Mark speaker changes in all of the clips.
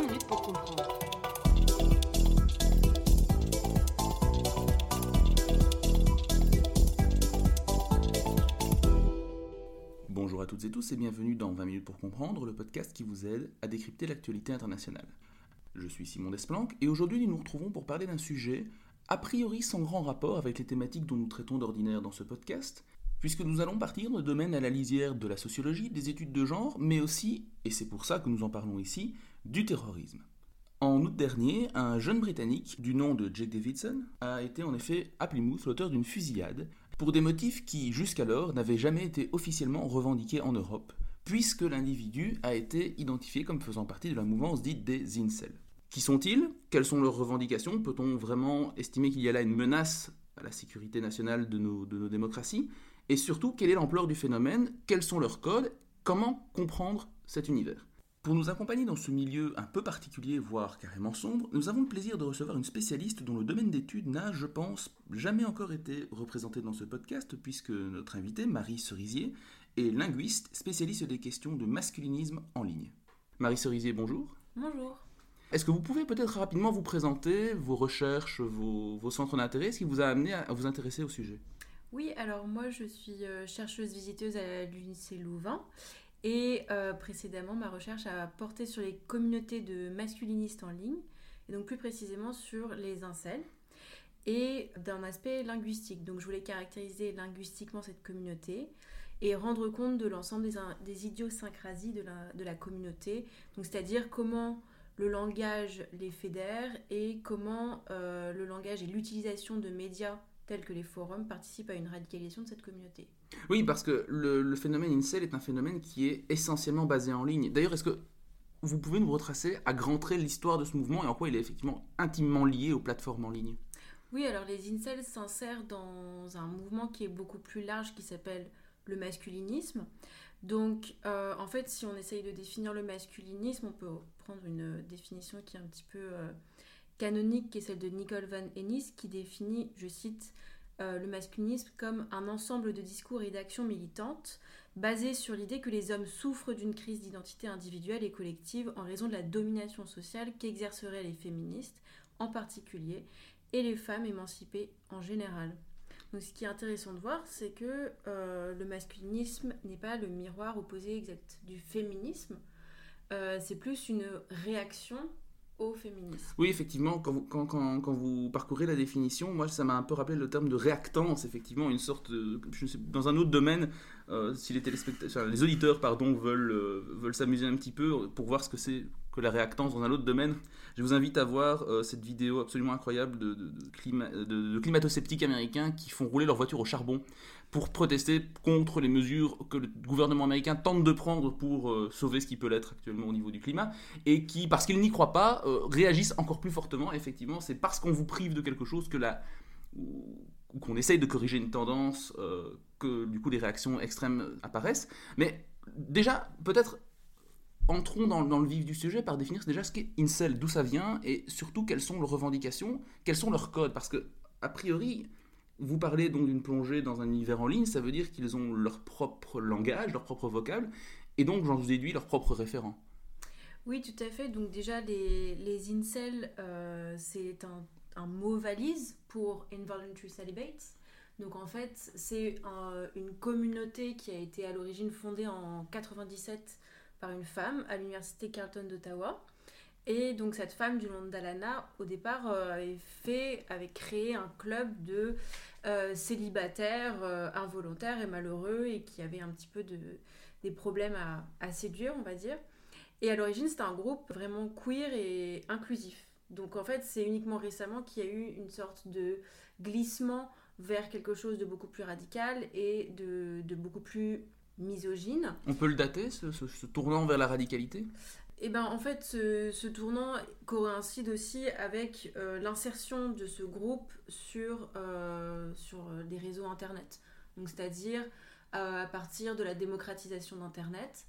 Speaker 1: 20 minutes pour comprendre.
Speaker 2: Bonjour à toutes et tous et bienvenue dans 20 minutes pour comprendre, le podcast qui vous aide à décrypter l'actualité internationale. Je suis Simon Desplanques et aujourd'hui nous nous retrouvons pour parler d'un sujet a priori sans grand rapport avec les thématiques dont nous traitons d'ordinaire dans ce podcast, puisque nous allons partir de domaines à la lisière de la sociologie, des études de genre, mais aussi, et c'est pour ça que nous en parlons ici, du terrorisme. En août dernier, un jeune Britannique du nom de Jake Davidson a été en effet à Plymouth l'auteur d'une fusillade pour des motifs qui, jusqu'alors, n'avaient jamais été officiellement revendiqués en Europe, puisque l'individu a été identifié comme faisant partie de la mouvance dite des incels. Qui sont-ils? Quelles sont leurs revendications? Peut-on vraiment estimer qu'il y a là une menace à la sécurité nationale de nos, de nos démocraties? Et surtout, quelle est l'ampleur du phénomène? Quels sont leurs codes? Comment comprendre cet univers? Pour nous accompagner dans ce milieu un peu particulier, voire carrément sombre, nous avons le plaisir de recevoir une spécialiste dont le domaine d'étude n'a, je pense, jamais encore été représenté dans ce podcast, puisque notre invitée, Marie Cerisier, est linguiste, spécialiste des questions de masculinisme en ligne. Marie Cerisier, bonjour.
Speaker 3: Bonjour.
Speaker 2: Est-ce que vous pouvez peut-être rapidement vous présenter vos recherches, vos, vos centres d'intérêt, ce qui vous a amené à, à vous intéresser au sujet?
Speaker 3: Oui, alors moi je suis euh, chercheuse visiteuse à l'UNICE Louvain et euh, précédemment ma recherche a porté sur les communautés de masculinistes en ligne et donc plus précisément sur les incels et d'un aspect linguistique. Donc je voulais caractériser linguistiquement cette communauté et rendre compte de l'ensemble des, idiosyncrasies de la, communauté, c'est-à-dire comment le langage les fédère et comment euh, le langage et l'utilisation de médias tels que les forums participent à une radicalisation de cette communauté.
Speaker 2: Oui, parce que le, le phénomène incel est un phénomène qui est essentiellement basé en ligne. D'ailleurs, est-ce que vous pouvez nous retracer à grands traits l'histoire de ce mouvement et en quoi il est effectivement intimement lié aux plateformes en ligne?
Speaker 3: Oui, alors les incels s'insèrent dans un mouvement qui est beaucoup plus large qui s'appelle le masculinisme. Donc, euh, en fait, si on essaye de définir le masculinisme, on peut prendre une définition qui est un petit peu euh, canonique, qui est celle de Nicole Van Ennis, qui définit, je cite, euh, le masculinisme comme un ensemble de discours et d'actions militantes basés sur l'idée que les hommes souffrent d'une crise d'identité individuelle et collective en raison de la domination sociale qu'exerceraient les féministes en particulier et les femmes émancipées en général. Donc ce qui est intéressant de voir, c'est que euh, le masculinisme n'est pas le miroir opposé exact du féminisme, euh, c'est plus une réaction au.
Speaker 2: Oui, effectivement, quand vous, parcourez la définition, moi ça m'a un peu rappelé le terme de réactance, effectivement, une sorte de, dans un autre domaine, euh, si les téléspectateurs, les auditeurs, pardon, veulent, euh, veulent s'amuser un petit peu pour voir ce que c'est que la réactance dans un autre domaine, je vous invite à voir euh, cette vidéo absolument incroyable de, de, de, clima, de, climato-sceptiques américains qui font rouler leur voiture au charbon pour protester contre les mesures que le gouvernement américain tente de prendre pour euh, sauver ce qui peut l'être actuellement au niveau du climat, et qui, parce qu'ils n'y croient pas, euh, réagissent encore plus fortement. Effectivement, c'est parce qu'on vous prive de quelque chose que la ou qu'on essaye de corriger une tendance, que du coup les réactions extrêmes apparaissent. Mais déjà, peut-être entrons dans, le vif du sujet par définir déjà ce qu'est incel, d'où ça vient, et surtout quelles sont leurs revendications, quels sont leurs codes. Parce que, a priori, vous parlez donc d'une plongée dans un univers en ligne, ça veut dire qu'ils ont leur propre langage, leur propre vocable, et donc j'en déduis leurs propres référents.
Speaker 3: Oui, tout à fait. Donc déjà, les, les euh, c'est un, mot valise pour Involuntary Celibates. Donc en fait, c'est un, une communauté qui a été à l'origine fondée en 97 par une femme à l'université Carleton d'Ottawa. Et donc cette femme du nom d'Alana, au départ, euh, avait fait, avait créé un club de euh, célibataires euh, involontaires et malheureux et qui avaient un petit peu de, des problèmes à, à séduire, on va dire. Et à l'origine, c'était un groupe vraiment queer et inclusif. Donc en fait, c'est uniquement récemment qu'il y a eu une sorte de glissement vers quelque chose de beaucoup plus radical et de, de beaucoup plus misogyne.
Speaker 2: On peut le dater, ce, ce, ce tournant vers la radicalité?
Speaker 3: Et ben en fait, ce, ce, tournant coïncide aussi avec euh, l'insertion de ce groupe sur, euh, sur les réseaux Internet. Donc c'est-à-dire euh, à partir de la démocratisation d'Internet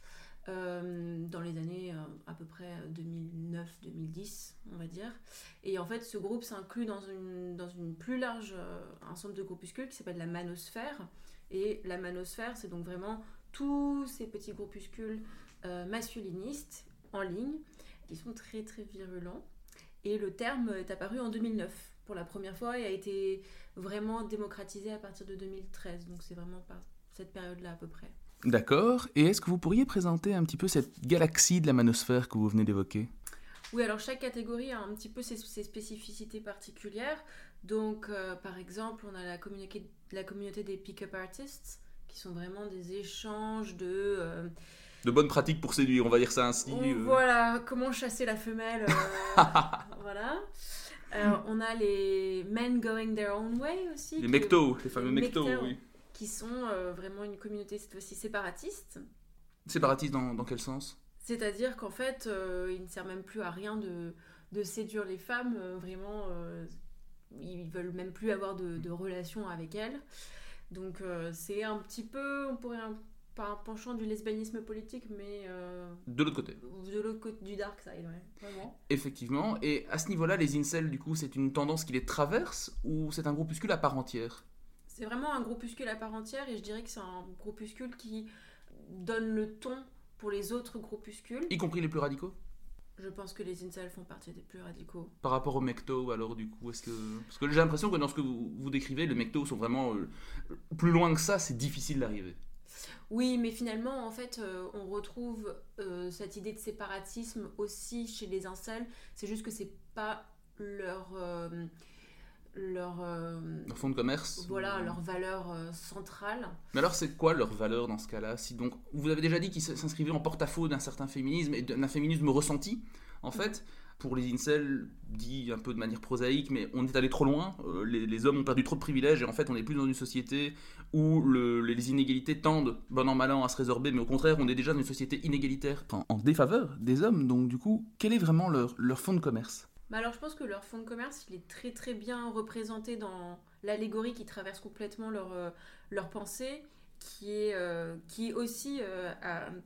Speaker 3: euh, dans les années à peu près 2009-2010, on va dire. Et en fait, ce groupe s'inclut dans une, dans une plus large ensemble de groupuscules qui s'appelle la manosphère. Et la manosphère, c'est donc vraiment tous ces petits groupuscules masculinistes en ligne qui sont très très virulents. Et le terme est apparu en 2009 pour la première fois et a été vraiment démocratisé à partir de 2013. Donc c'est vraiment par cette période-là à peu près.
Speaker 2: D'accord. Et est-ce que vous pourriez présenter un petit peu cette galaxie de la manosphère que vous venez d'évoquer?
Speaker 3: Oui, alors chaque catégorie a un petit peu ses, spécificités particulières. Donc, euh, par exemple, on a la communauté, la communauté des pick-up artists, qui sont vraiment des échanges de... Euh,
Speaker 2: de bonnes pratiques pour séduire, on va dire ça ainsi.
Speaker 3: Euh. Voilà, comment chasser la femelle. voilà. on a les men going their own way aussi.
Speaker 2: Les mectos, les fameux mectos, oui
Speaker 3: qui sont euh, vraiment une communauté cette fois-ci séparatiste.
Speaker 2: Séparatiste dans, dans quel sens?
Speaker 3: C'est-à-dire qu'en fait, euh, il ne sert même plus à rien de, de séduire les femmes, euh, vraiment, ils veulent même plus avoir de, de relations avec elles. Donc c'est un petit peu, on pourrait pas un penchant du lesbianisme politique, mais...
Speaker 2: de l'autre côté.
Speaker 3: De l'autre côté du dark side, ouais, vraiment.
Speaker 2: Effectivement. Et à ce niveau-là, les incels, du coup, c'est une tendance qui les traverse ou c'est un groupuscule à part entière?
Speaker 3: C'est vraiment un groupuscule à part entière et je dirais que c'est un groupuscule qui donne le ton pour les autres groupuscules.
Speaker 2: Y compris les plus radicaux?
Speaker 3: Je pense que les incels font partie des plus radicaux.
Speaker 2: Par rapport aux mectos, alors du coup, est-ce que... Parce que j'ai l'impression que dans ce que vous, vous décrivez, les mectos sont vraiment... Euh, plus loin que ça, c'est difficile d'arriver.
Speaker 3: Oui, mais finalement, en fait, euh, on retrouve euh, cette idée de séparatisme aussi chez les incels. C'est juste que c'est pas leur leur,
Speaker 2: euh, leur fonds de commerce
Speaker 3: voilà leur valeur euh, centrale.
Speaker 2: Mais alors c'est quoi leur valeur dans ce cas-là si donc vous avez déjà dit qu'ils s'inscrivaient en porte-à-faux d'un certain féminisme et d'un féminisme ressenti en fait pour les incels dit un peu de manière prosaïque mais on est allé trop loin euh, les, hommes ont perdu trop de privilèges et en fait on n'est plus dans une société où les inégalités tendent bon an mal an à se résorber mais au contraire on est déjà dans une société inégalitaire. En, en défaveur des hommes donc du coup quel est vraiment leur, leur fonds de commerce?
Speaker 3: Bah alors je pense que leur fonds de commerce, il est très très bien représenté dans l'allégorie qui traverse complètement leur, euh, leur pensée, qui est, euh, qui aussi, euh,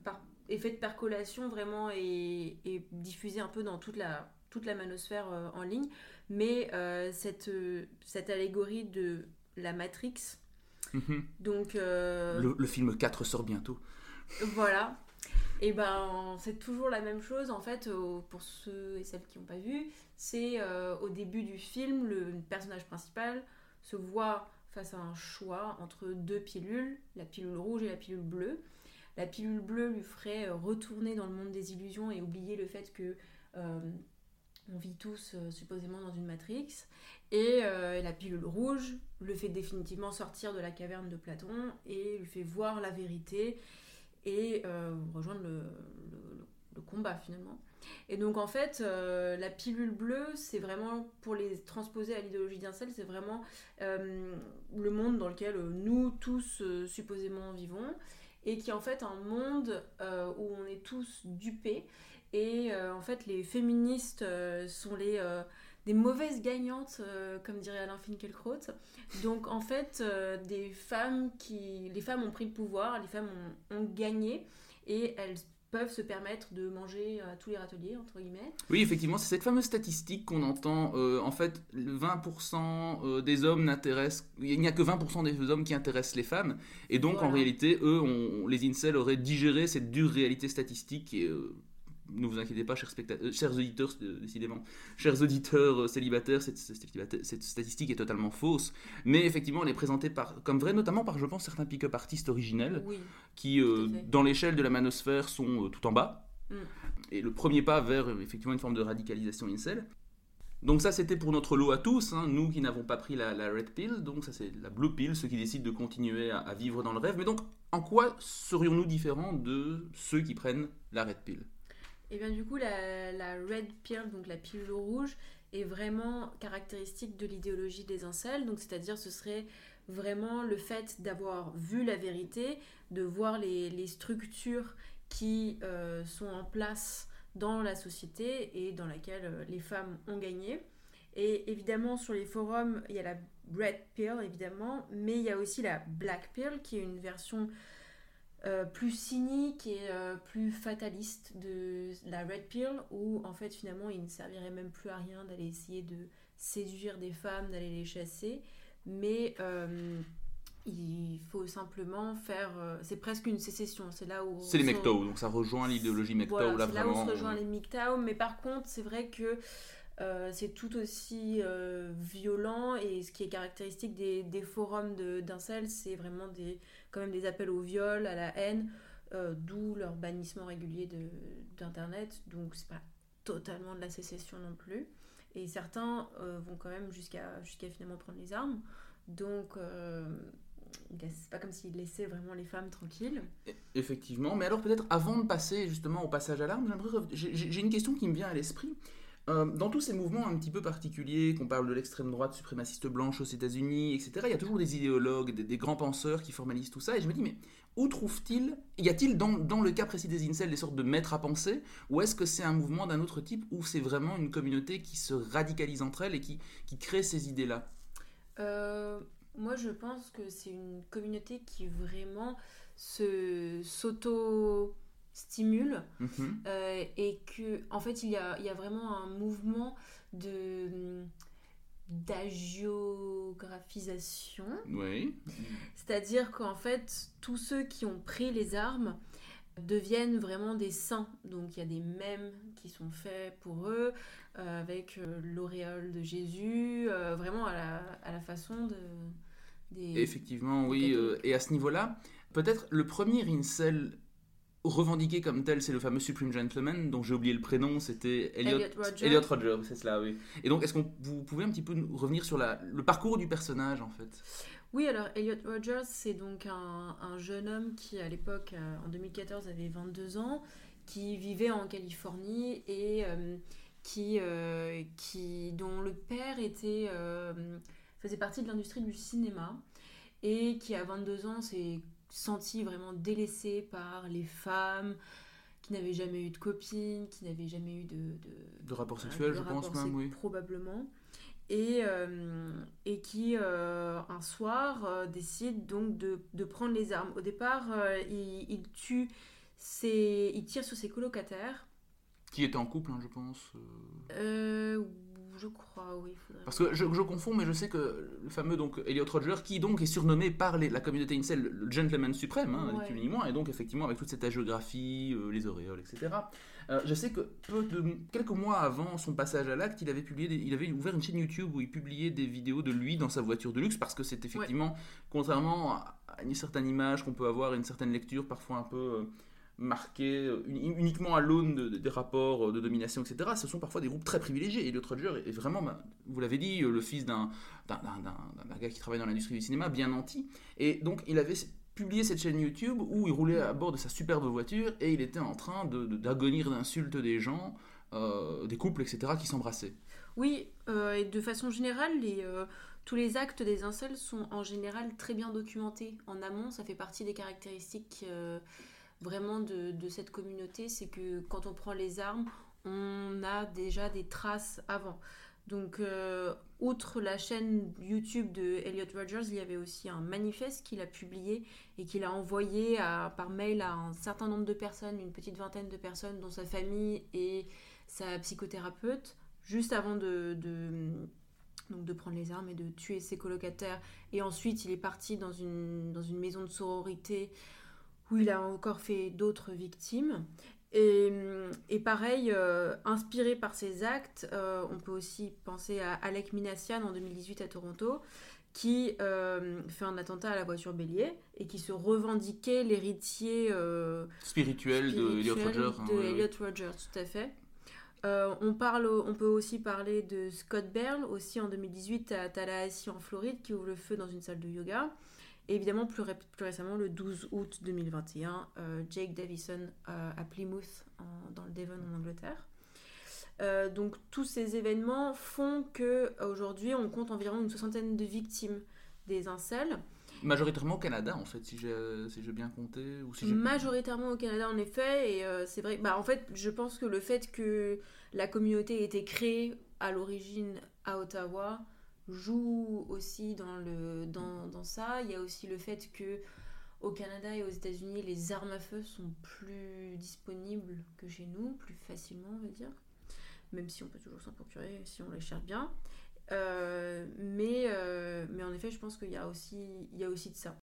Speaker 3: par effet de percolation, vraiment est, est diffusé un peu dans toute la, toute la manosphère en ligne. Mais cette, cette allégorie de la Matrix,
Speaker 2: mhm. donc... Le, le film 4 sort bientôt.
Speaker 3: Voilà, et ben c'est toujours la même chose en fait pour ceux et celles qui n'ont pas vu. C'est euh, au début du film, le personnage principal se voit face à un choix entre deux pilules, la pilule rouge et la pilule bleue. La pilule bleue lui ferait euh, retourner dans le monde des illusions et oublier le fait que euh, on vit tous supposément dans une matrix. Et la pilule rouge le fait définitivement sortir de la caverne de Platon et lui fait voir la vérité et rejoindre le, le, combat finalement. Et donc en fait, euh, la pilule bleue, c'est vraiment, pour les transposer à l'idéologie d'un c'est vraiment euh, le monde dans lequel nous tous supposément vivons, et qui est en fait un monde où on est tous dupés. Et en fait, les féministes sont les des mauvaises gagnantes, euh, comme dirait Alain Finkielkraut. Donc en fait, euh, des femmes qui, les femmes ont pris le pouvoir, les femmes ont, gagné et elles peuvent se permettre de manger à tous les râteliers, entre guillemets.
Speaker 2: Oui, effectivement, c'est cette fameuse statistique qu'on entend. Euh, en fait, 20% des hommes n'intéressent... Il n'y a que 20% des hommes qui intéressent les femmes. Et donc, en réalité, eux, on, les incels auraient digéré cette dure réalité statistique qui est ne vous inquiétez pas, chers, euh, chers auditeurs, euh, décidément, chers auditeurs euh, célibataires, cette, statistique est totalement fausse. Mais effectivement, elle est présentée par, comme vraie, notamment par, je pense, certains pick-up artistes originels, qui, dans l'échelle de la manosphère, sont tout en bas. Mm. Et le premier pas vers, effectivement, une forme de radicalisation incel. Donc ça, c'était pour notre lot à tous, hein, nous qui n'avons pas pris la, red pill, donc ça c'est la blue pill, ceux qui décident de continuer à, à vivre dans le rêve. Mais donc, en quoi serions-nous différents de ceux qui prennent la red pill?
Speaker 3: Et bien du coup, la, red pill, donc la pilule rouge, est vraiment caractéristique de l'idéologie des incels. Donc c'est-à-dire ce serait vraiment le fait d'avoir vu la vérité, de voir les, structures qui euh, sont en place dans la société et dans laquelle euh, les femmes ont gagné. Et évidemment, sur les forums, il y a la red pill, évidemment, mais il y a aussi la black pill, qui est une version euh, plus cynique et euh, plus fataliste de la Red Pill, où en fait finalement il ne servirait même plus à rien d'aller essayer de séduire des femmes, d'aller les chasser, mais euh, il faut simplement faire. c'est presque une sécession. C'est là où.
Speaker 2: C'est les MGTOW, donc ça rejoint l'idéologie MGTOW
Speaker 3: Voilà,
Speaker 2: là
Speaker 3: c'est là où
Speaker 2: vraiment.
Speaker 3: se rejoint les MGTOW. Mais par contre, c'est vrai que euh, c'est tout aussi euh, violent. Et ce qui est caractéristique des, forums d'incel, c'est vraiment des, quand même des appels au viol, à la haine. euh, D'où leur bannissement régulier d'Internet. Donc, c'est pas totalement de la sécession non plus. Et certains vont quand même jusqu'à jusqu'à finalement prendre les armes. Donc, euh, c'est pas comme s'ils laissaient vraiment les femmes tranquilles.
Speaker 2: Effectivement, mais alors peut-être avant de passer justement au passage à l'arme, j'aimerais j'ai une question qui me vient à l'esprit. Euh, dans tous ces mouvements un petit peu particuliers, qu'on parle de l'extrême droite suprémaciste blanche aux États-Unis, etc., il y a toujours des idéologues, des, grands penseurs qui formalisent tout ça, et je me dis, mais où trouve-t-il, y a-t-il dans, le cas précis des incels des sortes de maîtres à penser, ou est-ce que c'est un mouvement d'un autre type, ou c'est vraiment une communauté qui se radicalise entre elles et qui, crée ces idées-là?
Speaker 3: Euh, moi, je pense que c'est une communauté qui vraiment se s'auto-stimule
Speaker 2: Mhm.
Speaker 3: euh, et que, en fait, il y a, il y a vraiment un mouvement de d'agiographisation.
Speaker 2: Oui.
Speaker 3: C'est-à-dire qu'en fait, tous ceux qui ont pris les armes deviennent vraiment des saints. Donc il y a des mèmes qui sont faits pour eux, euh, avec euh, l'auréole de Jésus, vraiment à la, à la façon de... Des...
Speaker 2: Effectivement, oui. et à ce niveau-là, peut-être le premier incel revendiqué comme tel, c'est le fameux Supreme Gentleman, dont j'ai oublié le prénom, c'était Elliot,
Speaker 3: Elliot Rodger.
Speaker 2: Elliot c'est cela, oui. Et donc, est-ce que vous pouvez un petit peu nous revenir sur la, le parcours du personnage, en fait?
Speaker 3: Oui, alors Elliot Rogers, c'est donc un, un jeune homme qui, à l'époque, euh, en 2014, avait 22 ans, qui vivait en Californie et euh, qui, euh, qui, dont le père était, euh, faisait partie de l'industrie du cinéma et qui, à 22 ans, s'est senti vraiment délaissé par les femmes, qui n'avaient jamais eu de copine, qui n'avaient jamais eu de, de,
Speaker 2: De rapport sexuel,
Speaker 3: de
Speaker 2: je pense même, oui.
Speaker 3: Probablement. Et, euh, et qui, euh, un soir, euh, décide donc de, de prendre les armes. Au départ, il, il tue ses... Il tire sur ses colocataires.
Speaker 2: Qui était en couple, hein, je pense. Euh.
Speaker 3: Euh, je crois, oui.
Speaker 2: Parce que je, je confonds, mais je sais que le fameux donc Elliot Rodger, qui donc est surnommé par les- la communauté incel le gentleman suprême, hein,
Speaker 3: Ouais.
Speaker 2: ni moins, et donc effectivement avec toute cette agiographie, euh, les auréoles, etc. Euh, je sais que peu de, quelques mois avant son passage à l'acte, il avait publié, des- il avait ouvert une chaîne YouTube où il publiait des vidéos de lui dans sa voiture de luxe, parce que c'est effectivement, contrairement à à une certaine image qu'on peut avoir, une certaine lecture parfois un peu marquée euh, uni- uniquement à l'aune de- de- des rapports euh, de domination, etc. Ce sont parfois des groupes très privilégiés. Elliot Rodger est vraiment, bah, vous l'avez dit, euh, le fils d'un gars qui travaille dans l'industrie du cinéma, bien nanti. Et donc, il avait publié cette chaîne YouTube où il roulait à bord de sa superbe voiture et il était en train de- de- d'agonir d'insultes des gens, des couples, etc., qui s'embrassaient.
Speaker 3: Oui, et de façon générale, tous les actes des incels sont en général très bien documentés en amont. Ça fait partie des caractéristiques vraiment de, cette communauté. C'est que quand on prend les armes, on a déjà des traces avant. Donc, euh, outre la chaîne YouTube de Elliot Rogers, il y avait aussi un manifeste qu'il a publié et qu'il a envoyé par mail à un certain nombre de personnes, une petite vingtaine de personnes, dont sa famille et sa psychothérapeute, juste avant de, prendre les armes et de tuer ses colocataires. Et ensuite, il est parti dans une maison de sororité où il a encore fait d'autres victimes. Et, et pareil, euh, inspiré par ces actes, euh, on peut aussi penser à Alec Minassian en 2018 à Toronto, qui euh, fait un attentat à la voiture bélier et qui se revendiquait l'héritier
Speaker 2: Spirituel, de Elliot
Speaker 3: spirituel
Speaker 2: Rodger. hein,
Speaker 3: de. Elliot Rodgers, tout à fait. Euh, on, parle, on peut aussi parler de Scott Berl, aussi en 2018 à Tallahassee en Floride, qui ouvre le feu dans une salle de yoga. Et évidemment, plus, ré- plus récemment, le 12 août 2021, euh, Jake Davison euh, à Plymouth, en- dans le Devon en Angleterre. Euh, donc tous ces événements font que aujourd'hui on compte environ une soixantaine de victimes des incels.
Speaker 2: Majoritairement au Canada, en fait, si j'ai si bien compté. Ou si j'ai-
Speaker 3: Majoritairement au Canada, en effet, et c'est vrai. Bah, en fait, je pense que le fait que la communauté ait été créée à l'origine à Ottawa joue aussi dans, le, dans, dans ça. Il y a aussi le fait que au Canada et aux États-Unis, les armes à feu sont plus disponibles que chez nous, plus facilement, on va dire. Même si on peut toujours s'en procurer si on les cherche bien. mais, mais en effet, je pense qu'il y a aussi de ça.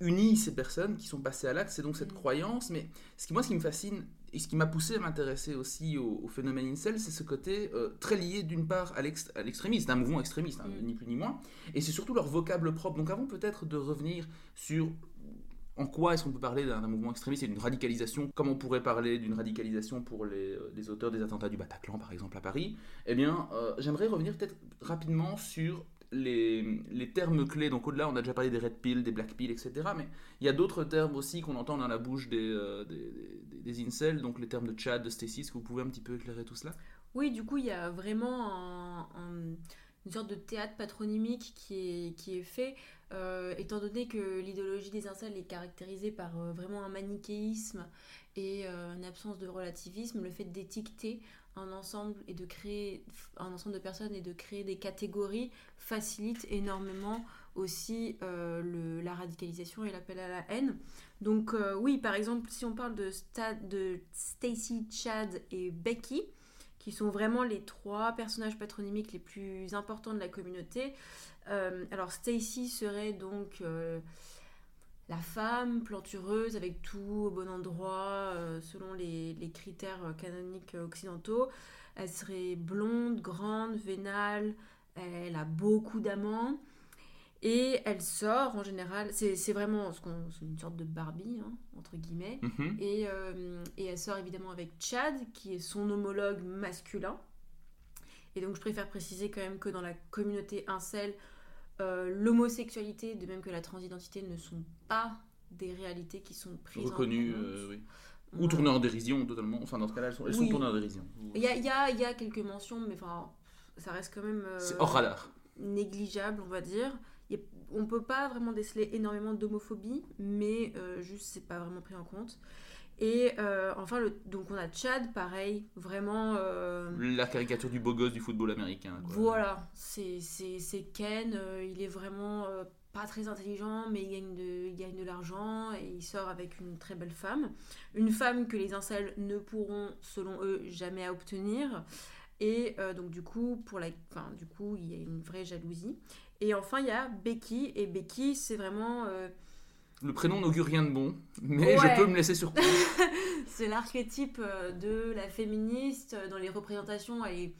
Speaker 2: Unit ces personnes qui sont passées à l'acte, c'est donc cette mm. croyance. Mais ce qui, moi, ce qui me fascine et ce qui m'a poussé à m'intéresser aussi au, phénomène incel, c'est ce côté euh, très lié d'une part à l'extrémisme, un mouvement extrémiste, hein, mm. ni plus ni moins, et c'est surtout leur vocable propre. Donc avant peut-être de revenir sur en quoi est-ce qu'on peut parler d'un mouvement extrémiste et d'une radicalisation, comme on pourrait parler d'une radicalisation pour les, euh, auteurs des attentats du Bataclan, par exemple, à Paris Eh bien, euh, j'aimerais revenir peut-être rapidement sur les, termes clés, donc au-delà, on a déjà parlé des red pill, des black pill, etc. Mais il y a d'autres termes aussi qu'on entend dans la bouche des, euh, incels, donc les termes de Chad, de Stacy. Est-ce que vous pouvez un petit peu éclairer tout cela?
Speaker 3: Oui, du coup, il y a vraiment une sorte de théâtre patronymique qui est, fait, euh, étant donné que l'idéologie des incels est caractérisée par euh, vraiment un manichéisme et une absence de relativisme, le fait d'étiqueter un ensemble et de créer un ensemble de personnes et de créer des catégories facilite énormément aussi euh, le, la radicalisation et l'appel à la haine. Donc euh, oui, par exemple, si on parle de, de Stacy, Chad et Becky, qui sont vraiment les trois personnages patronymiques les plus importants de la communauté. Euh, alors Stacy serait donc la femme plantureuse avec tout au bon endroit euh, selon les, critères canoniques occidentaux. Elle serait blonde, grande, vénale, elle a beaucoup d'amants. Et elle sort en général, c'est vraiment une sorte de Barbie, hein, entre guillemets. Mhm. et, euh, et, elle sort évidemment avec Chad, qui est son homologue masculin. Et donc je préfère préciser quand même que dans la communauté incel, euh, l'homosexualité, de même que la transidentité, ne sont pas des réalités qui sont prises
Speaker 2: reconnues, euh, oui. Ou tournées en dérision totalement. Enfin, dans ce cas-là, elles sont, elles sont tournées en dérision.
Speaker 3: Il y a, y, a, y a, quelques mentions, mais enfin, ça reste quand même.
Speaker 2: Euh, C'est hors radar.
Speaker 3: Négligeable, on va dire. On on peut pas vraiment déceler énormément d'homophobie, mais juste, c'est pas vraiment pris en compte. Et euh, enfin, le, donc on a Chad, pareil, vraiment... Euh,
Speaker 2: la caricature du beau gosse du football américain.
Speaker 3: Voilà, c'est Ken, euh, il est vraiment pas très intelligent, mais il gagne, de, il gagne de l'argent et il sort avec une très belle femme. Une femme que les incels ne pourront, selon eux, jamais obtenir. Et donc du coup, pour la, enfin, du coup, il y a une vraie jalousie. Et enfin, il y a Becky, et Becky, c'est vraiment
Speaker 2: le prénom n'augure rien de bon, mais je peux me laisser surprendre.
Speaker 3: c'est l'archétype euh, de la féministe. Dans les représentations, elle est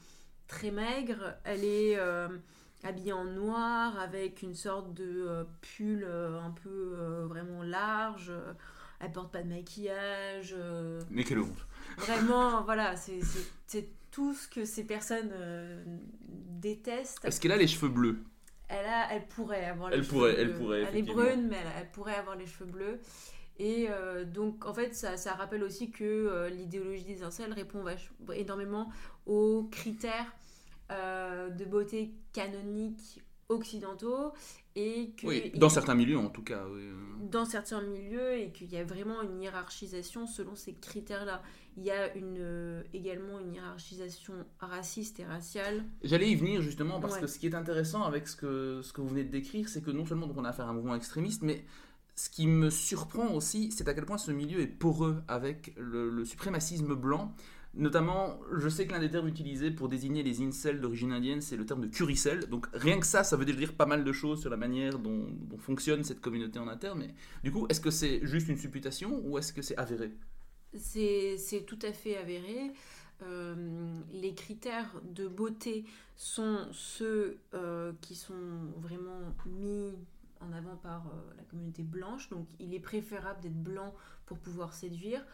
Speaker 3: très maigre. Elle est euh, habillée en noir avec une sorte de euh, pull un peu vraiment large. Elle porte pas de maquillage.
Speaker 2: Mais quelle honte.
Speaker 3: Vraiment, voilà, c'est tout ce que ces personnes détestent.
Speaker 2: Est-ce qu'elle a les cheveux bleus?
Speaker 3: Elle, a, elle pourrait avoir
Speaker 2: les
Speaker 3: elle
Speaker 2: cheveux pourrait, bleus. Elle pourrait,
Speaker 3: Elle est brune, mais elle, pourrait avoir les cheveux bleus. Et euh, donc, en fait, ça, ça rappelle aussi que euh, l'idéologie des incels répond énormément aux critères euh, de beauté canoniques occidentaux et que
Speaker 2: oui, dans certains milieux en tout cas oui.
Speaker 3: dans certains milieux et qu'il y a vraiment une hiérarchisation selon ces critères là il y a une, euh, également une hiérarchisation raciste et raciale
Speaker 2: j'allais y venir justement parce que ce qui est intéressant avec ce que, ce que vous venez de décrire c'est que non seulement on a affaire à un mouvement extrémiste mais ce qui me surprend aussi c'est à quel point ce milieu est poreux avec le, le suprémacisme blanc Notamment, je sais que l'un des termes utilisés pour désigner les incels d'origine indienne, c'est le terme de curicel. Donc rien que ça, ça veut dire pas mal de choses sur la manière dont, dont fonctionne cette communauté en interne. Mais du coup, est-ce que c'est juste une supputation ou est-ce que c'est avéré?
Speaker 3: C'est tout à fait avéré. Euh, les critères de beauté sont ceux euh, qui sont vraiment mis en avant par euh, la communauté blanche. Donc il est préférable d'être blanc pour pouvoir séduire.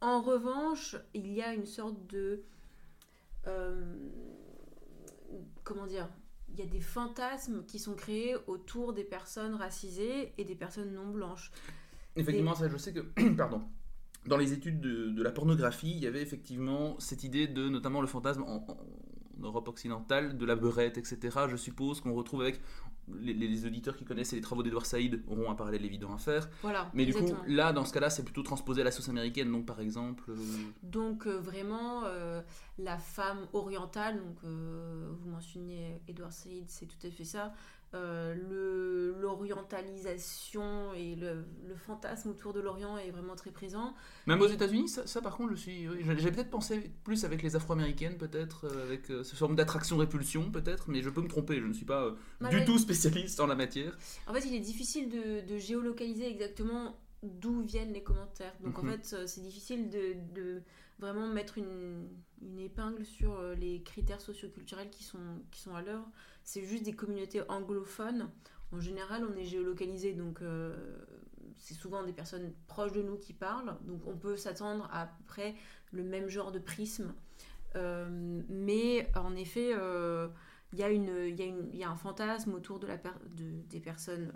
Speaker 3: En revanche, il y a une sorte de... Comment dire Il y a des fantasmes qui sont créés autour des personnes racisées et des personnes non blanches.
Speaker 2: Effectivement, ça je sais que... Pardon. Dans les études de, la pornographie, il y avait effectivement cette idée de notamment le fantasme en Europe occidentale, de la beurette, etc. Je suppose qu'on retrouve avec les, auditeurs qui connaissent les travaux d'Edouard Saïd auront un parallèle évident à faire.
Speaker 3: Voilà.
Speaker 2: Mais du coup, là, dans ce cas-là, c'est plutôt transposé à la sauce américaine, donc par exemple. Euh,
Speaker 3: donc euh, vraiment, euh, la femme orientale, donc vous mentionnez Edouard Saïd, c'est tout à fait ça. L'orientalisation et le, le, fantasme autour de l'Orient est vraiment très présent.
Speaker 2: Même aux États-Unis, ça, par contre, je suis, j'ai peut-être pensé plus avec les Afro-américaines, peut-être avec ce forme d'attraction-répulsion, peut-être, mais je peux me tromper. Je ne suis pas du tout spécialiste en la matière.
Speaker 3: En fait, il est difficile de, de géolocaliser exactement d'où viennent les commentaires. Donc en mhm. fait, c'est difficile de, de, vraiment mettre une, une épingle sur les critères socioculturels qui sont, qui sont à l'œuvre c'est juste des communautés anglophones. En général, on est géolocalisé, donc euh, c'est souvent des personnes proches de nous qui parlent. Donc on peut s'attendre à, peu près le même genre de prisme. Euh, mais en effet, euh, il y, y, a un fantasme autour de la des personnes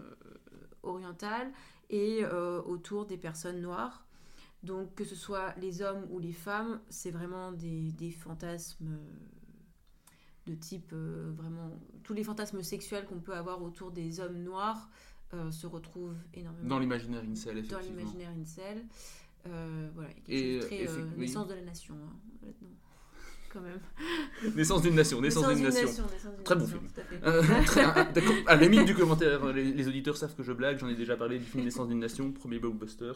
Speaker 3: orientales et autour des personnes noires. Donc que ce soit les hommes ou les femmes, c'est vraiment des, des fantasmes de type euh, vraiment tous les fantasmes sexuels qu'on peut avoir autour des hommes noirs euh, se retrouvent énormément
Speaker 2: dans l'imaginaire incel effectivement.
Speaker 3: dans l'imaginaire incel. Euh, voilà et très naissance de la nation hein, quand même
Speaker 2: naissance d'une nation naissance, d'une nation, très bon film à la limite du commentaire les, les, auditeurs savent que je blague j'en ai déjà parlé du film naissance d'une nation premier blockbuster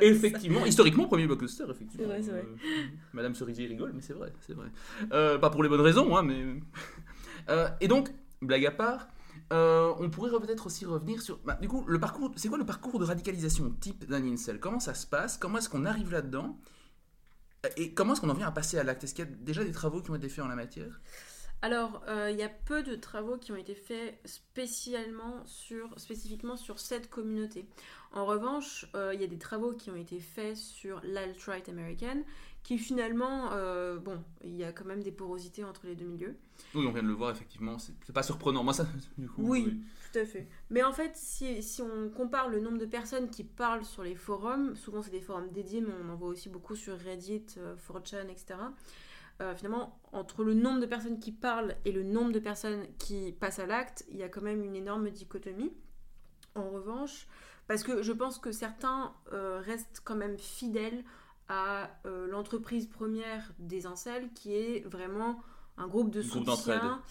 Speaker 2: effectivement, historiquement, premier blockbuster, effectivement.
Speaker 3: Vrai, vrai.
Speaker 2: Euh, Madame Cerisier rigole, mais c'est vrai, c'est vrai. Euh, pas pour les bonnes raisons, hein, mais. Euh, et donc, blague à part, on pourrait peut-être aussi revenir sur. Bah, du coup, le parcours, c'est quoi le parcours de radicalisation type d'un incel Comment ça se passe? Comment est-ce qu'on arrive là-dedans? Et comment est-ce qu'on en vient à passer à l'acte? Est-ce qu'il y a déjà des travaux qui ont été faits en la matière?
Speaker 3: Alors, il y a peu de travaux qui ont été faits spécialement sur, spécifiquement sur cette communauté. En revanche, euh, il y a des travaux qui ont été faits sur l'alt-right américaine, qui finalement, euh, bon, il y a quand même des porosités entre les deux milieux.
Speaker 2: Oui, on vient de le voir, effectivement, c'est pas surprenant. Moi, ça, du coup.
Speaker 3: Oui, tout à fait. Mais en fait, si, si, on compare le nombre de personnes qui parlent sur les forums, souvent c'est des forums dédiés, mais on en voit aussi beaucoup sur Reddit, 4chan, etc. finalement, entre le nombre de personnes qui parlent et le nombre de personnes qui passent à l'acte, il y a quand même une énorme dichotomie. En revanche, parce que je pense que certains euh, restent quand même fidèles à euh, l'entreprise première des incels, qui est vraiment un groupe de soutien.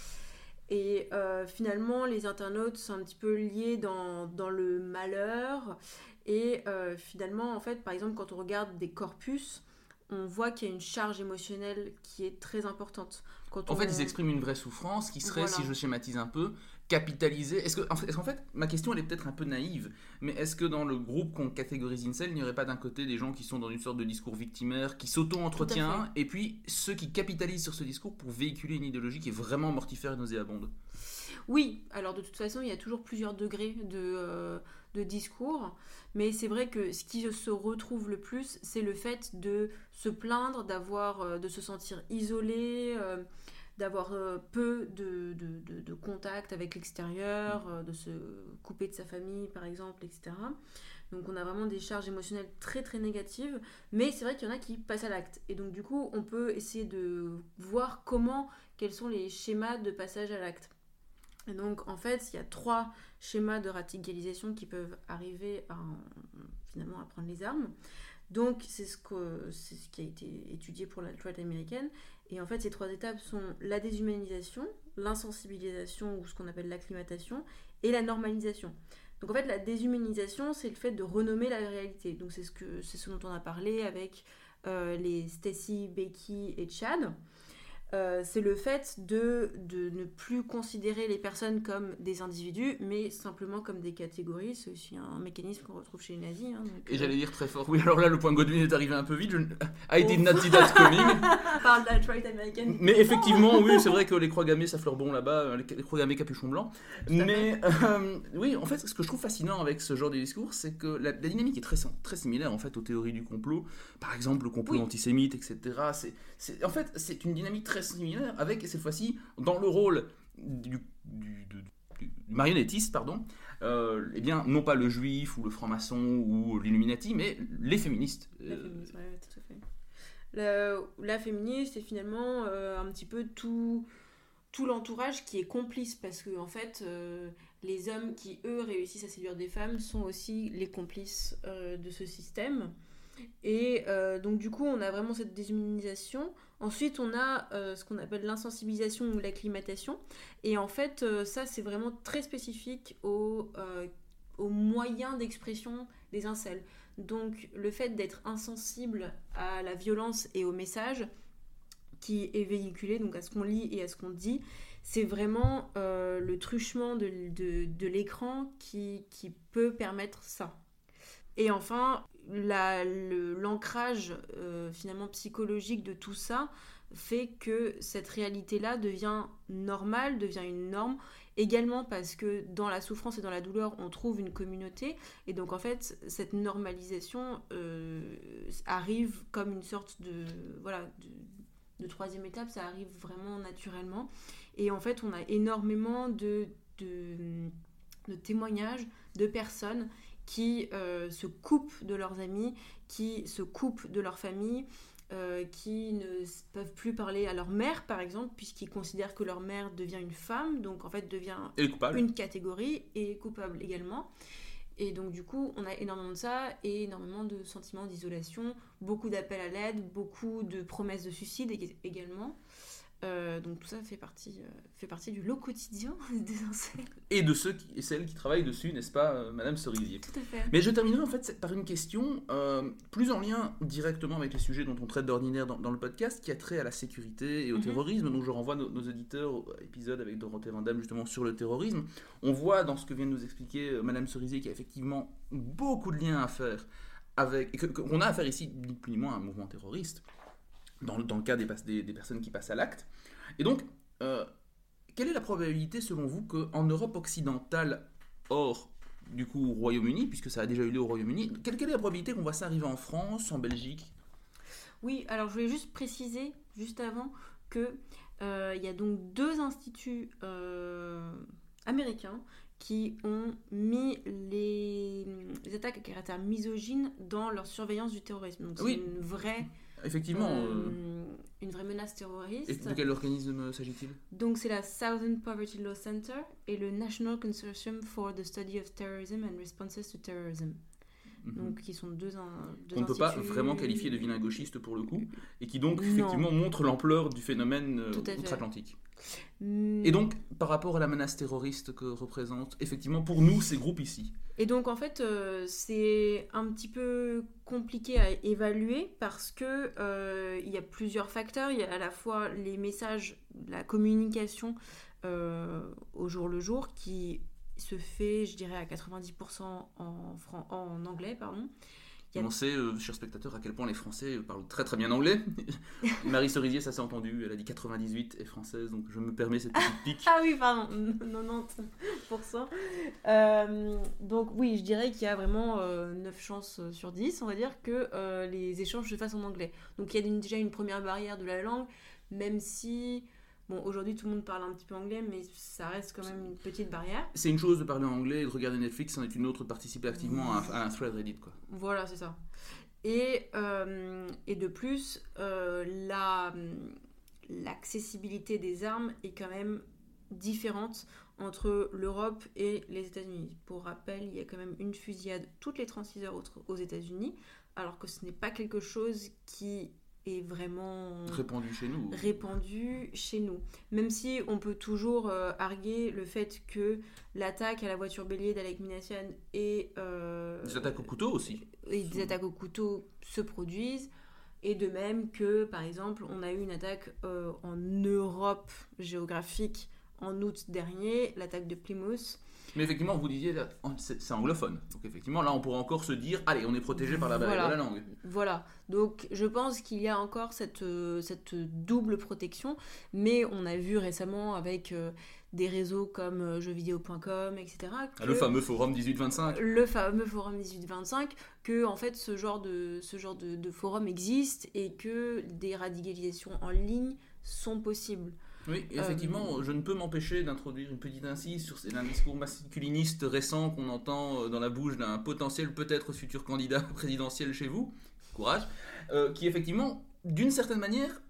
Speaker 3: Et euh, finalement, les internautes sont un petit peu liés dans, dans le malheur. Et finalement, en fait, par exemple, quand on regarde des corpus, on voit qu'il y a une charge émotionnelle qui est très importante.
Speaker 2: en fait, ils expriment une vraie souffrance qui serait, si je schématise un peu, capitaliser Est-ce qu'en est qu'en fait, ma question elle est peut-être un peu naïve, mais est-ce que dans le groupe qu'on catégorise Incel, il n'y aurait pas d'un côté des gens qui sont dans une sorte de discours victimaire, qui s'auto-entretient, et puis ceux qui capitalisent sur ce discours pour véhiculer une idéologie qui est vraiment mortifère et nauséabonde?
Speaker 3: Oui, alors de toute façon, il y a toujours plusieurs degrés de, euh, de discours, mais c'est vrai que ce qui se retrouve le plus, c'est le fait de se plaindre, d'avoir, euh, de se sentir isolé. Euh, d'avoir euh, peu de, de, de, contact avec l'extérieur, euh, de se couper de sa famille par exemple, etc. Donc on a vraiment des charges émotionnelles très très négatives, mais c'est vrai qu'il y en a qui passent à l'acte. Et donc du coup, on peut essayer de voir comment, quels sont les schémas de passage à l'acte. Et donc en fait, il y a trois schémas de radicalisation qui peuvent arriver à, finalement à prendre les armes. Donc c'est ce, que, ce qui a été étudié pour la droite américaine. Et en fait, ces trois étapes sont la déshumanisation, l'insensibilisation ou ce qu'on appelle l'acclimatation et la normalisation. Donc en fait, la déshumanisation, c'est le fait de renommer la réalité. Donc c'est ce, que, ce dont on a parlé avec les Stacy, Becky et Chad. Euh, c'est le fait de, de, ne plus considérer les personnes comme des individus, mais simplement comme des catégories. C'est aussi un mécanisme qu'on retrouve chez les nazis. Hein,
Speaker 2: et j'allais dire très fort, oui, alors là, le point Godwin est arrivé un peu vite. Je... I did not see that coming. Mais effectivement, oui, c'est vrai que les croix gammées, ça fleure bon là-bas, euh, les croix gammées capuchon blanc. mais euh, oui, en fait, ce que je trouve fascinant avec ce genre de discours, c'est que la, dynamique est très, très similaire en fait aux théories du complot. Par exemple, le complot antisémite, etc. C'est, en fait, c'est une dynamique très similaire, avec cette fois-ci, dans le rôle du, marionnettiste, pardon, euh, eh bien, non pas le juif ou le franc-maçon ou l'illuminati, mais les féministes.
Speaker 3: La euh, féministe, tout à fait. La, féministe est finalement euh, un petit peu tout, tout l'entourage qui est complice, parce que en fait, les hommes qui, eux, réussissent à séduire des femmes sont aussi les complices de ce système. Et donc, du coup, on a vraiment cette déshumanisation Ensuite, on a euh, ce qu'on appelle l'insensibilisation ou l'acclimatation. Et en fait, euh, ça, c'est vraiment très spécifique aux, euh, moyens d'expression des incels. Donc, le fait d'être insensible à la violence et au message qui est véhiculé, donc à ce qu'on lit et à ce qu'on dit, c'est vraiment le truchement de, de, l'écran qui, qui peut permettre ça. Et enfin, l'ancrage euh, finalement psychologique de tout ça fait que cette réalité-là devient normale, devient une norme, également parce que dans la souffrance et dans la douleur, on trouve une communauté, et donc en fait, cette normalisation euh, arrive comme une sorte de, voilà, de, troisième étape, ça arrive vraiment naturellement, et en fait, on a énormément de, de, de témoignages de personnes qui euh, se coupent de leurs amis, qui se coupent de leur famille, euh, qui ne peuvent plus parler à leur mère, par exemple, puisqu'ils considèrent que leur mère devient une femme, donc en fait devient une catégorie et coupable également. Et donc du coup, on a énormément de ça et énormément de sentiments d'isolation, beaucoup d'appels à l'aide, beaucoup de promesses de suicide également. Euh, donc tout ça fait partie, euh, fait partie du lot quotidien des insectes.
Speaker 2: Et de ceux qui, et celles qui travaillent dessus, n'est-ce pas, euh, Madame Cerisier
Speaker 3: Tout à fait.
Speaker 2: Mais je terminerai en fait par une question plus en lien directement avec les sujets dont on traite d'ordinaire dans, le podcast, qui a trait à la sécurité et au mhm. terrorisme. Donc je renvoie nos, nos auditeurs au épisode avec Dorothée Vandame justement sur le terrorisme. On voit dans ce que vient de nous expliquer Madame Cerisier qu'il y a effectivement beaucoup de liens à faire avec, qu'on a à faire ici, ni plus ni moins, un mouvement terroriste dans, le cas des, des, personnes qui passent à l'acte. Et donc, euh, quelle est la probabilité selon vous qu'en Europe occidentale, hors du coup au Royaume-Uni, puisque ça a déjà eu lieu au Royaume-Uni, quelle, est la probabilité qu'on voit ça arriver en France, en Belgique?
Speaker 3: Oui, alors je voulais juste préciser, juste avant, que euh, il y a donc deux instituts euh, américains qui ont mis les, attaques à caractère misogyne dans leur surveillance du terrorisme. Donc c'est une vraie
Speaker 2: Effectivement. Euh,
Speaker 3: euh, une vraie menace terroriste.
Speaker 2: Et de quel organisme s'agit-il?
Speaker 3: Donc c'est la Southern Poverty Law Center et le National Consortium for the Study of Terrorism and Responses to Terrorism. Mhm. Donc qui sont deux, deux
Speaker 2: On ne peut pas vraiment qualifier de vilain gauchiste pour le coup, et qui donc effectivement montrent l'ampleur du phénomène euh, outre-Atlantique. Hmm. Et donc, par rapport à la menace terroriste que représente, effectivement, pour nous, ces groupes ici.
Speaker 3: Et donc, en fait, euh, c'est un petit peu compliqué à évaluer parce que euh, il y a plusieurs facteurs. Il y a à la fois les messages, la communication euh, au jour le jour qui se fait, je dirais, à 90% en, en anglais, pardon.
Speaker 2: On sait, euh, chers spectateurs, à quel point les Français parlent très très bien anglais. Marie Cerisier, ça s'est entendu, elle a dit 98 est française, donc je me permets cette petite pique.
Speaker 3: ah oui, pardon, 90%. Euh, donc oui, je dirais qu'il y a vraiment 9 euh, chances sur 10, on va dire, que les échanges se fassent en anglais. Donc il y a déjà une première barrière de la langue, même si Bon, aujourd'hui, tout le monde parle un petit peu anglais, mais ça reste quand même une petite barrière.
Speaker 2: C'est une chose de parler anglais et de regarder Netflix, c'en est une autre de participer activement à, un thread Reddit, quoi.
Speaker 3: Voilà, c'est ça. Et, euh, et de plus, euh, la, l'accessibilité des armes est quand même différente entre l'Europe et les États-Unis. Pour rappel, il y a quand même une fusillade toutes les 36 heures aux États-Unis, alors que ce n'est pas quelque chose qui est vraiment
Speaker 2: répandu chez nous.
Speaker 3: Répandu chez nous. Même si on peut toujours euh, arguer le fait que l'attaque à la voiture bélier d'Alec Minassian et...
Speaker 2: Euh, des attaques au couteau aussi.
Speaker 3: Et des attaques au couteau se produisent. Et de même que, par exemple, on a eu une attaque euh, en Europe géographique en août dernier, l'attaque de Plymouth.
Speaker 2: Mais effectivement, vous disiez, c'est anglophone. Donc effectivement, là, on pourrait encore se dire, allez, on est protégé par la barrière de la langue.
Speaker 3: Voilà. Donc je pense qu'il y a encore cette, euh, cette double protection. Mais on a vu récemment avec euh, des réseaux comme euh, jeuxvideo.com, etc.
Speaker 2: Ah, le fameux forum 1825.
Speaker 3: Le fameux forum 1825, que en fait ce genre de, ce genre de, de forum existe et que des radicalisations en ligne sont possibles.
Speaker 2: Oui, effectivement, euh, je ne peux m'empêcher d'introduire une petite incise sur un discours masculiniste récent qu'on entend euh, dans la bouche d'un potentiel peut-être futur candidat présidentiel chez vous. Courage. Euh, qui effectivement, d'une certaine manière,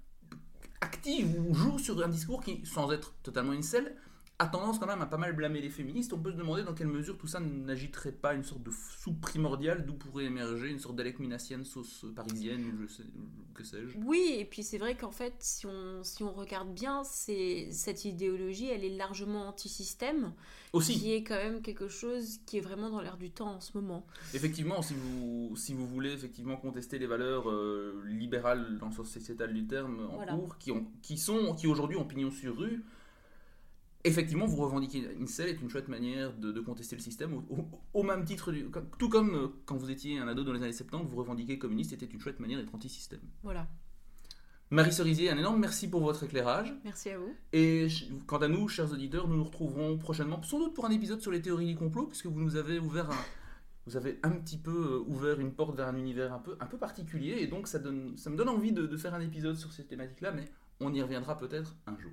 Speaker 2: active ou joue sur un discours qui, sans être totalement une selle, a tendance quand même à pas mal blâmer les féministes. On peut se demander dans quelle mesure tout ça n'agiterait pas une sorte de soupe primordiale d'où pourrait émerger une sorte d'Alec Minassienne sauce parisienne ou je sais, que sais-je.
Speaker 3: Oui, et puis c'est vrai qu'en fait, si on, si on regarde bien, cette idéologie, elle est largement anti-système.
Speaker 2: Aussi.
Speaker 3: Qui est quand même quelque chose qui est vraiment dans l'air du temps en ce moment.
Speaker 2: Effectivement, si vous, si vous voulez effectivement contester les valeurs euh, libérales dans le sens sociétal du terme en cours, qui, ont, qui, sont, qui aujourd'hui ont pignon sur rue, effectivement, vous revendiquer une selle est une chouette manière de, contester le système, au, même titre, tout comme euh, quand vous étiez un ado dans les années 70, vous revendiquer communiste était une chouette manière d'être anti-système.
Speaker 3: Voilà.
Speaker 2: Marie Cerisier, un énorme merci pour votre éclairage.
Speaker 3: Merci à vous.
Speaker 2: Et quant à nous, chers auditeurs, nous nous retrouverons prochainement, sans doute pour un épisode sur les théories du complot, puisque vous nous avez ouvert un, vous avez un petit peu euh, ouvert une porte vers un univers un peu, un peu particulier, et donc ça, donne, ça me donne envie de, de faire un épisode sur ces thématiques-là, mais on y reviendra peut-être un jour.